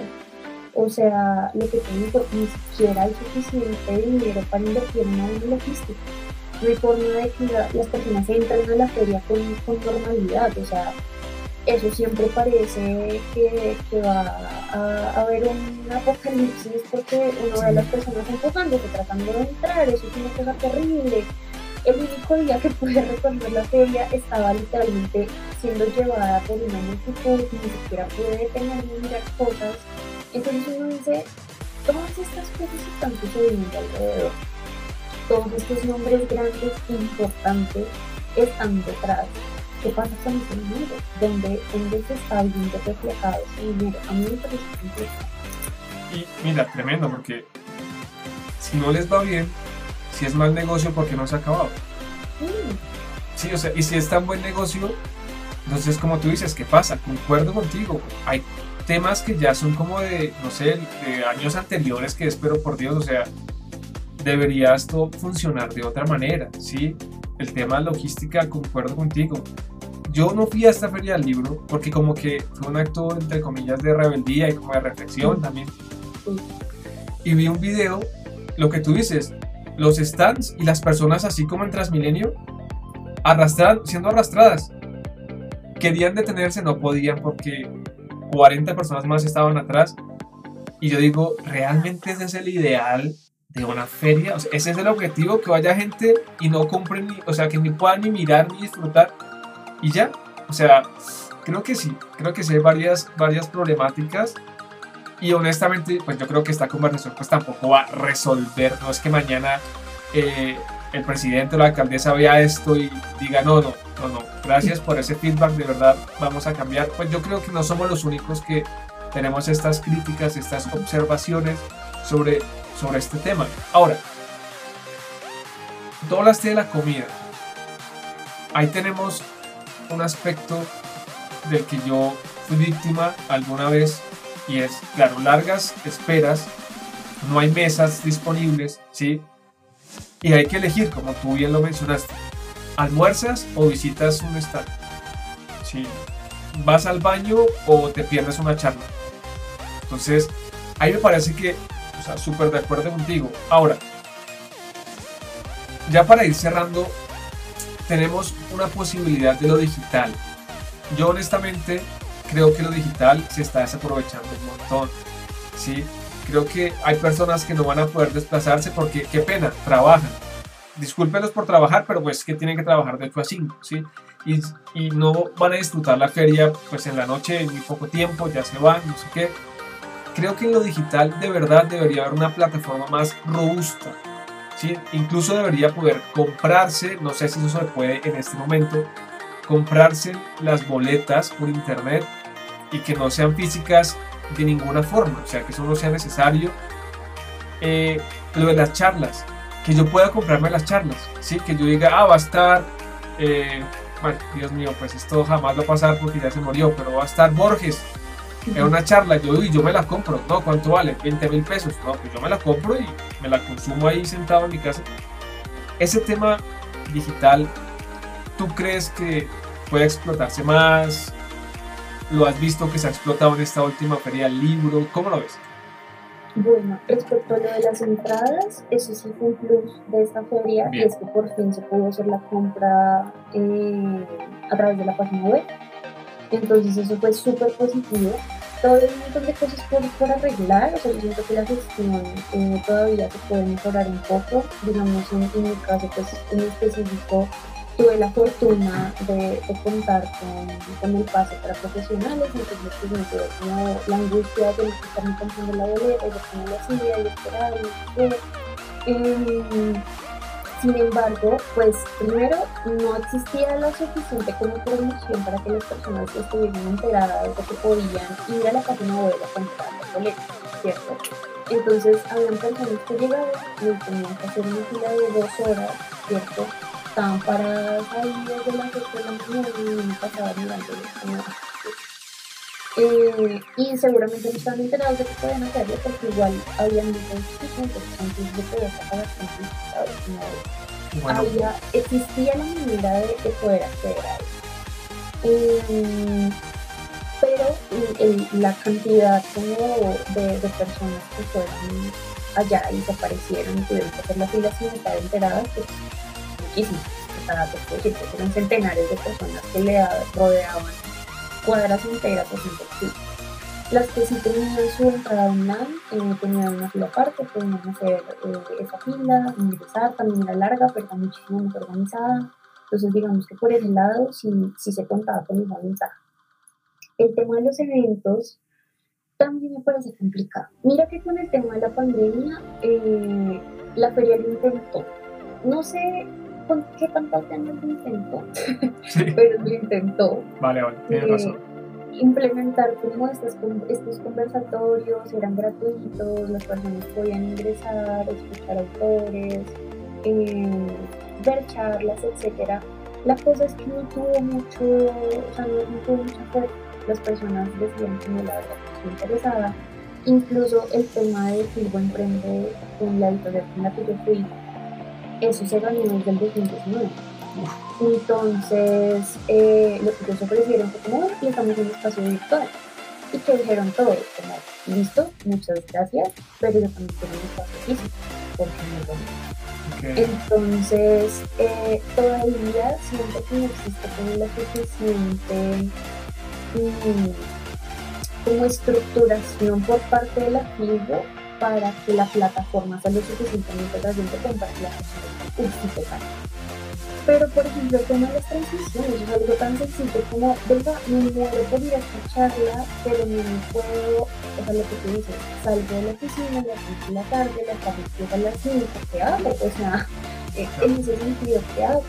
O sea, lo que te digo, ni siquiera hay suficiente dinero para invertir en una logística. No hay forma de que la, las personas entren a la feria con, con normalidad. O sea, eso siempre parece que, que va a, haber un apocalipsis porque uno ve a las personas empujándose, tratando de entrar, eso es una cosa terrible. El único día que pude recorrer la feria estaba literalmente siendo llevada por una multitud, ni siquiera pude detenerme a mirar cosas Entonces uno dice, todas estas cosas están sucediendo alrededor, todos estos nombres grandes e importantes están detrás. ¿Qué pasa con ese dinero? ¿Dónde, ¿Dónde se está viendo reflejado ese dinero? A mí me parece complejo. Y mira, tremendo, porque si no les va bien, si es mal negocio, ¿por qué no se ha acabado? Sí, o sea, y si es tan buen negocio, entonces como tú dices, ¿qué pasa? Concuerdo contigo. Hay temas que ya son como de, no sé, de años anteriores que espero por Dios, o sea, debería esto funcionar de otra manera, ¿sí? El tema logística, concuerdo contigo. Yo no fui a esta feria del libro porque como que fue un acto, entre comillas, de rebeldía y como de reflexión también. Y vi un video, lo que tú dices, los stands y las personas así como en Transmilenio, arrastrar, siendo arrastradas. Querían detenerse, no podían porque 40 personas más estaban atrás. Y yo digo, ¿realmente ese es el ideal de una feria? ese es el objetivo, que vaya gente y no compren, ni, o sea, que ni puedan ni mirar ni disfrutar. Y ya, o sea, creo que sí, creo que sí hay varias, varias problemáticas. Y honestamente, pues yo creo que esta conversación pues tampoco va a resolver, no es que mañana eh, el presidente o la alcaldesa vea esto y diga, no, no, no, no, gracias por ese feedback, de verdad vamos a cambiar. Pues yo creo que no somos los únicos que tenemos estas críticas, estas observaciones sobre, sobre este tema. Ahora, todo hablaste de la comida. Ahí tenemos un aspecto del que yo fui víctima alguna vez y es, claro, largas esperas, no hay mesas disponibles, ¿sí? Y hay que elegir, como tú bien lo mencionaste, almuerzas o visitas un stand. ¿Sí? ¿Vas al baño o te pierdes una charla? Entonces, ahí me parece que, o sea, súper de acuerdo contigo. Ahora, ya para ir cerrando, tenemos una posibilidad de lo digital. Yo honestamente creo que lo digital se está desaprovechando un montón. ¿sí? Creo que hay personas que no van a poder desplazarse porque, qué pena, trabajan. Discúlpenlos por trabajar, pero pues que tienen que trabajar de 8 a 5, ¿sí? Y, y, no van a disfrutar la feria pues en la noche, en muy poco tiempo, ya se van, no sé qué. Creo que en lo digital de verdad debería haber una plataforma más robusta, ¿sí? Incluso debería poder comprarse, no sé si eso se puede en este momento, comprarse las boletas por internet y que no sean físicas de ninguna forma, o sea, que eso no sea necesario. Eh, lo de las charlas, que yo pueda comprarme las charlas, ¿sí? que yo diga, ah, va a estar, eh, Dios mío, pues esto jamás va a pasar porque ya se murió, pero va a estar Borges en una charla, yo, y yo me la compro, ¿no? ¿Cuánto vale? 20 mil pesos, no, pues yo me la compro y me la consumo ahí sentado en mi casa. Ese tema digital, ¿tú crees que puede explotarse más? ¿Lo has visto que se ha explotado en esta última feria del libro? ¿Cómo lo ves? Bueno, respecto a lo de las entradas, eso sí fue un plus de esta feria, y es que por fin se pudo hacer la compra eh, a través de la página web. Entonces eso fue súper positivo. Todavía hay un montón de cosas por, por arreglar, o sea, yo siento que la gestión eh, todavía se puede mejorar un poco. Digamos, en, en mi caso, pues en específico, tuve la fortuna de, contar con, con, el pase para profesionales, entonces pues, me quedó como la angustia de estarme comprando la boleta, y de cómo lo hacía, y esperar, y eh, sin embargo, pues primero no existía la suficiente como promoción para que las personas estuvieran enteradas de que podían ir a la página web a comprar la boleta, ¿cierto? Entonces, habían personas que llegaban y tenían que hacer una fila de dos horas, ¿cierto? estaban paradas ahí desde las 8 de la mañana y pasaban mirando eh, y seguramente no estaban enterados de que podían hacerlo porque igual había muchos estudiantes antes de poder sacar las bueno. había, existía la manera de, de poder acceder a eso. Eh, pero el, la cantidad como de, de, personas que fueron allá y desaparecieron y tuvieron que hacer la fila sin estar enteradas, pues muchísimo. O sea, que eran centenares de personas que le rodeaban cuadras enteras haciendo Las que sí tenían su entrada online eh, tenían una fila aparte, podían hacer eh, esa fila, ingresar, también era larga, pero está muchísimo más organizada. Entonces, digamos que por ese lado sí, sí se contaba con esa ventaja. El tema de los eventos, también me parece complicado. Mira que con el tema de la pandemia, eh, la feria lo intentó. No sé qué tantas ganas lo intentó, pero lo intentó. Vale, vale, tienes razón. Implementar como estos, estos conversatorios, eran gratuitos, las personas podían ingresar, escuchar autores, eh, ver charlas, etcétera. La cosa es que no tuvo mucho, o sea, no, tuvo mucha fuerza. Las personas decían que no la verdad interesada. Incluso el tema de Filbo Emprende con la editorial con la que yo fui, eso se ganó desde el 2019. Entonces, eh, lo que ellos ofrecieron como, le estamos en un espacio virtual. Y que dijeron todo, como, listo, muchas gracias, pero yo también quiero un espacio físico, porque no okay. Entonces, eh, todavía siento que no existe como la suficiente como estructuración por parte de la FIBO para que la plataforma sea lo suficientemente atrayente como para que la persona Pero, por ejemplo, el tema de las transiciones es algo tan sencillo como, venga, me muero por ir a escucharla, pero no puedo, o sea, lo que tú dices, salgo de la oficina las 5 de la tarde, la tarde a las 5, ¿qué hago? O sea, eh, en ese sentido, ¿qué hago?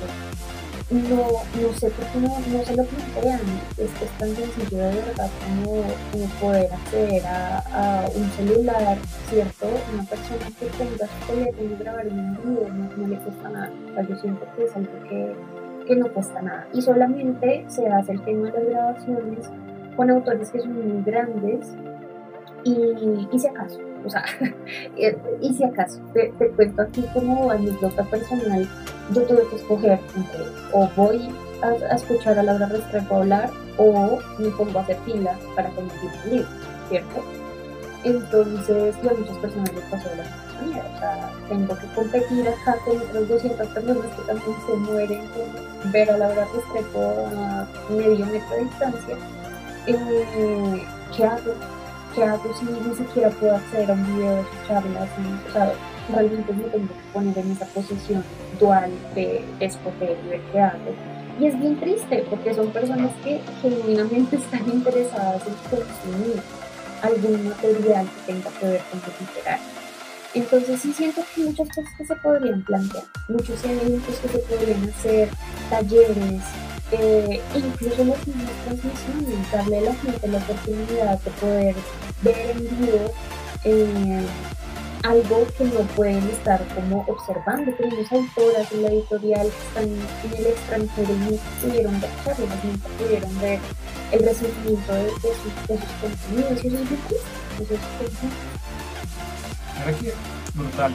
No, no sé por qué no, no se lo plantean. Es, es tan sencillo de verdad como, poder acceder a, a, un celular, ¿cierto? Una persona que tenga su teléfono grabar un video no, no, le cuesta nada. O sea, yo siento que es algo que, que no cuesta nada. Y solamente se hace el tema de las grabaciones con autores que son muy grandes y, y si acaso, o sea, y si acaso, te, te cuento aquí como anécdota personal yo tuve que escoger entre o voy a, escuchar a Laura Restrepo hablar o me pongo a hacer fila para conseguir un ¿cierto? Entonces, y a muchas personas les pasó la misma. O sea, tengo que competir acá con otras 200 personas que también se mueren por ver a Laura Restrepo a medio metro de distancia. Eh, ¿Qué hago? ¿Qué hago si ni siquiera puedo acceder a un video de su charla? o sea, realmente me tengo que poner en esa posición dual de escoger y ver qué hago. Y es bien triste porque son personas que genuinamente están interesadas en consumir algún material que tenga que ver con lo literario. Entonces sí siento que muchas cosas que se podrían plantear, muchos eventos que se podrían hacer, talleres, eh, incluso las mismas transmisiones, darle a la gente la oportunidad de poder ver en vivo eh, algo que no pueden estar como observando. Tenemos autoras en la editorial están en el extranjero y no pudieron ver charlas, nunca pudieron ver el recibimiento de, sus, contenidos. Y eso es. Eso es que brutal,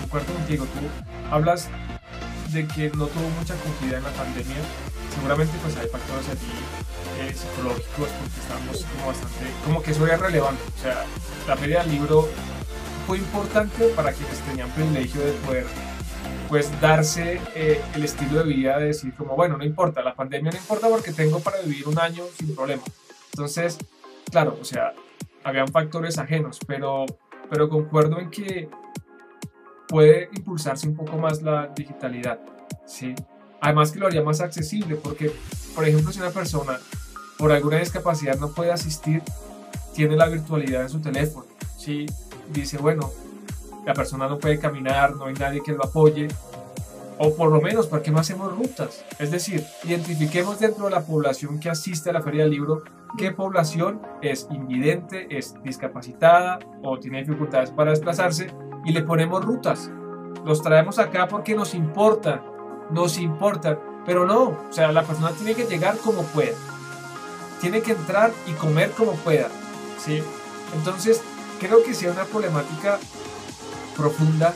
concuerdo contigo. Tú hablas de que no tuvo mucha acogida en la pandemia. Seguramente pues hay factores allí eh, psicológicos porque estamos como bastante, como que eso era relevante. O sea, la feria del libro fue importante para quienes tenían privilegio de poder pues darse eh, el estilo de vida de decir como bueno no importa la pandemia no importa porque tengo para vivir un año sin problema entonces claro o sea habían factores ajenos pero pero concuerdo en que puede impulsarse un poco más la digitalidad sí además que lo haría más accesible porque por ejemplo si una persona por alguna discapacidad no puede asistir tiene la virtualidad en su teléfono sí dice, bueno, la persona no puede caminar, no hay nadie que lo apoye, o por lo menos, ¿por qué no hacemos rutas? Es decir, identifiquemos dentro de la población que asiste a la Feria del Libro qué población es invidente, es discapacitada o tiene dificultades para desplazarse y le ponemos rutas. Los traemos acá porque nos importa, nos importa, pero no, o sea, la persona tiene que llegar como pueda, tiene que entrar y comer como pueda, ¿sí? Entonces, creo que sea una problemática profunda,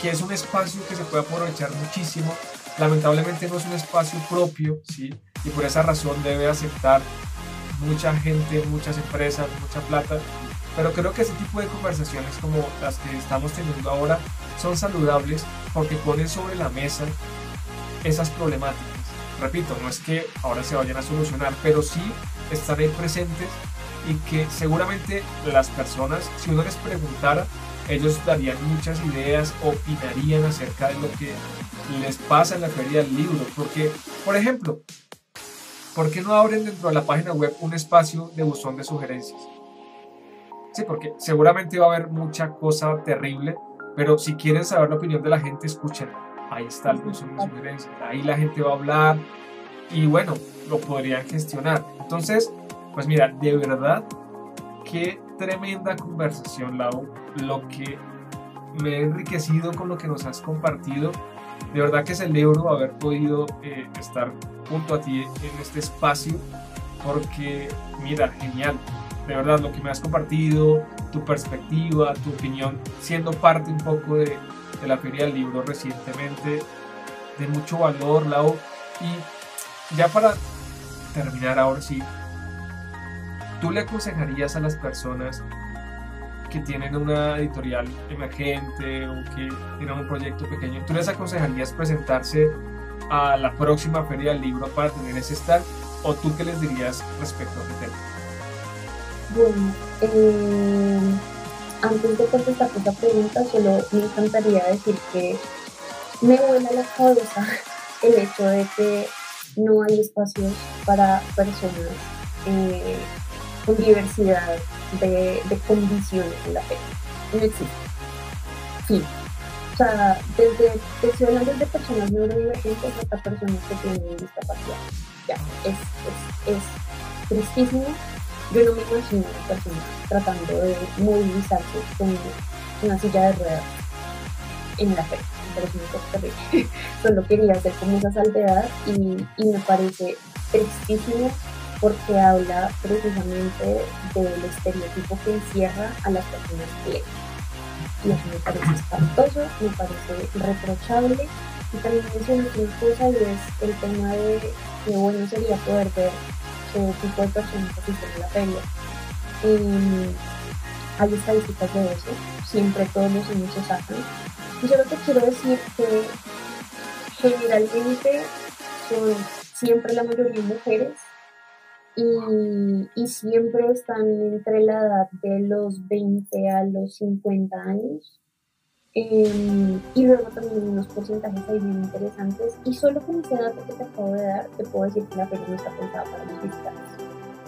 que es un espacio que se puede aprovechar muchísimo. Lamentablemente no es un espacio propio, ¿sí? Y por esa razón debe aceptar mucha gente, muchas empresas, mucha plata. Pero creo que ese tipo de conversaciones como las que estamos teniendo ahora son saludables porque ponen sobre la mesa esas problemáticas. Repito, no es que ahora se vayan a solucionar, pero sí estar ahí presentes y que seguramente las personas, si uno les preguntara, ellos darían muchas ideas, opinarían acerca de lo que les pasa en la feria del libro. Porque, por ejemplo, ¿por qué no abren dentro de la página web un espacio de buzón de sugerencias? Sí, porque seguramente va a haber mucha cosa terrible, pero si quieren saber la opinión de la gente, escuchen. Ahí está el son mis sugerencias. Ahí la gente va a hablar y bueno, lo podrían gestionar. Entonces, pues mira, de verdad, qué tremenda conversación, Lau. Lo que me he enriquecido con lo que nos has compartido. De verdad que celebro haber podido eh, estar junto a ti en este espacio porque, mira, genial. De verdad, lo que me has compartido, tu perspectiva, tu opinión, siendo parte un poco de, de la Feria del Libro recientemente, de mucho valor, Lau. Y ya para terminar ahora sí, ¿tú le aconsejarías a las personas que tienen una editorial emergente o que tienen un proyecto pequeño, ¿tú les aconsejarías presentarse a la próxima feria del libro para tener ese stand? ¿O tú qué les dirías respecto a este tema? Bueno, eh, antes de contestar esta pregunta, solo me encantaría decir que me vuela la cabeza el hecho de que no hay espacios para personas eh, con diversidad de, condiciones en la fe. No existe. Sí. O sea, desde, estoy hablando de personas neurodivergentes hasta personas que tienen discapacidad. Ya, es, es, es tristísimo. Yo no me imagino a una persona tratando de movilizarse con una silla de ruedas en la fe. Pero es muy terrible. Solo quería hacer como esa salvedad y, me parece tristísimo porque habla precisamente del estereotipo que encierra a las personas que Y eso me parece espantoso, me parece reprochable. Y también mencionas una cosa y es el tema de que bueno sería poder ver qué tipo de personas a la feria. Eh, hay estadísticas de eso, siempre todos los años se sacan. Y solo te quiero decir que generalmente son siempre la mayoría mujeres y, siempre están entre la edad de los 20 a los 50 años. Em, y luego también unos porcentajes ahí bien interesantes. Y solo con ese dato que te acabo de dar, te puedo decir que la feria no está pensada para los visitantes.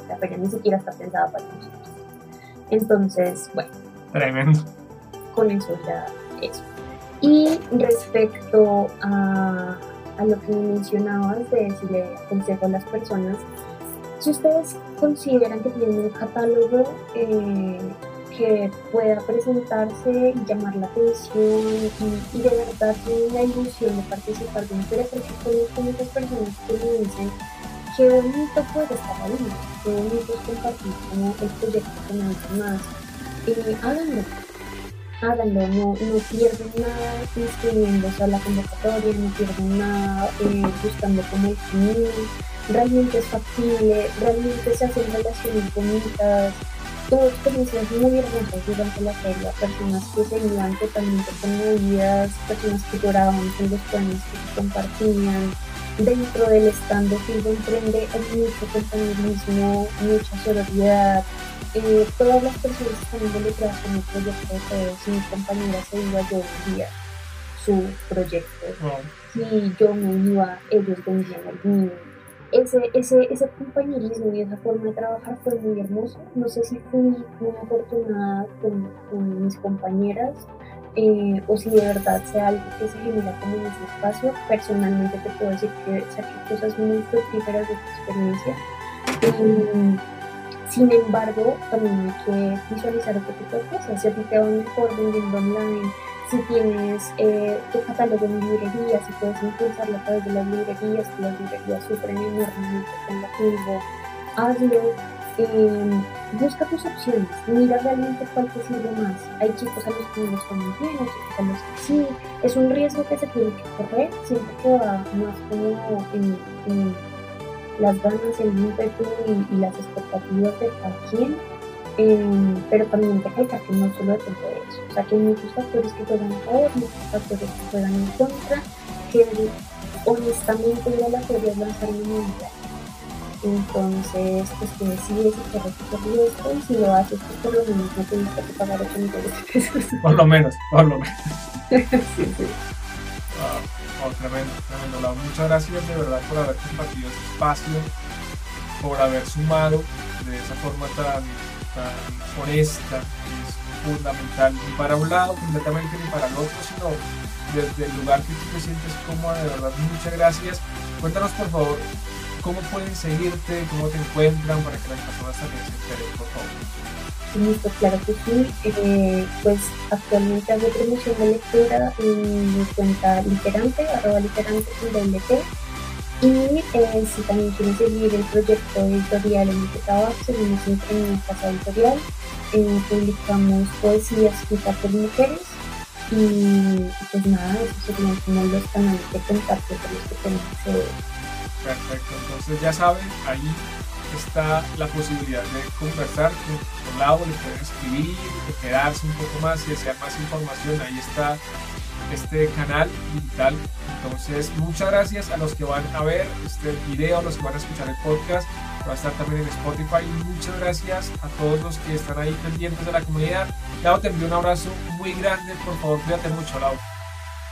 La feria ni siquiera está pensada para nosotros. Entonces, bueno. Tremendo. Con eso ya eso. Y respecto a, a lo que mencionabas de si le aconsejo a las personas si ustedes consideran que tienen un catálogo eh, que pueda presentarse y llamar la atención y, de verdad tienen la ilusión de participar de un porque conozco muchas personas que me dicen qué bonito puede estar ahí, qué bonito es compartir como el proyecto con alguien más. Eh, háganlo, háganlo, no, no pierden nada inscribiéndose a la convocatoria, no pierden nada eh, buscando como el realmente es factible, realmente se hacen relaciones bonitas, tuve experiencias muy hermosas durante la feria, personas que se iban totalmente conmovidas, personas que lloraban con los planes que se compartían. Dentro del stand de Filbo Emprende hay mucho compañerismo, mucha sororidad. Eh, todas las personas que están involucradas en el proyecto de todos, si mi compañera se iba, yo vendía su proyecto. Si yo me iba, ellos vendían el mío ese, ese, ese compañerismo y esa forma de trabajar fue muy hermoso. No sé si fui muy afortunada con, con mis compañeras eh, o si de verdad sea algo que se genera como en ese espacio. Personalmente te puedo decir que saqué cosas muy fructíferas de esta experiencia. Sin embargo, también hay que visualizar otro tipo de cosas. Si a ti te va mejor vendiendo online, si tienes eh, tu catálogo en librerías, si puedes impulsarlo a través de las librerías, que las librerías sufren enormemente con la curva, hazlo. Eh, busca tus opciones, mira realmente cuál te sirve más. Hay chicos a los que no les muy bien, hay chicos a los que sí. Es un riesgo que se tiene que correr, siempre que más como las ganas, el ímpetu y, y las expectativas de cada quien Em, pero también recalcar que no solo depende de eso, o sea que hay muchos factores que juegan a favor, muchos factores que juegan en contra, que honestamente ya la es lanzar una mundial. Entonces, pues que decides si quieres hacer riesgo y si lo haces, pues por lo menos no tienes que pagar 8 millones de pesos. Por lo menos, por lo menos. sí, sí. Oh, tremendo, tremendo. Muchas gracias de verdad por haber compartido este espacio por haber sumado de esa forma tan, tan honesta, es fundamental, ni para un lado completamente ni para el otro, sino desde el lugar que tú te sientes cómoda, de verdad, muchas gracias. Cuéntanos por favor cómo pueden seguirte, cómo te encuentran para que las personas también se enteren, por favor. Listo, claro que sí. Eh, pues actualmente hago promoción de lectura en mi cuenta literante, arroba literante y eh, si también quieren seguir el proyecto editorial en el que trabajo, seguimos en, en casa editorial. Publicamos poesía escrita por mujeres y, pues nada, esos serían como los canales de contacto con los que tenemos Perfecto, entonces ya saben, ahí está la posibilidad de conversar con, Lau, le pueden escribir, quedarse un poco más y desear más información, ahí está este canal digital. Entonces, muchas gracias a los que van a ver este video, a los que van a escuchar el podcast, va a estar también en Spotify. Muchas gracias a todos los que están ahí pendientes de la comunidad. Lau, te envío un abrazo muy grande, por favor, cuídate mucho, Lau.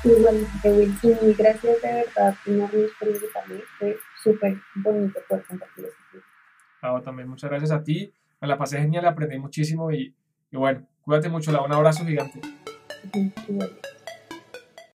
Igualmente, Will, y gracias de verdad por invitarme, fue súper bonito poder compartir esto. Lau, también muchas gracias a ti, me la pasé genial, aprendí muchísimo y, y bueno, cuídate mucho, Lau, un abrazo gigante. Igualmente.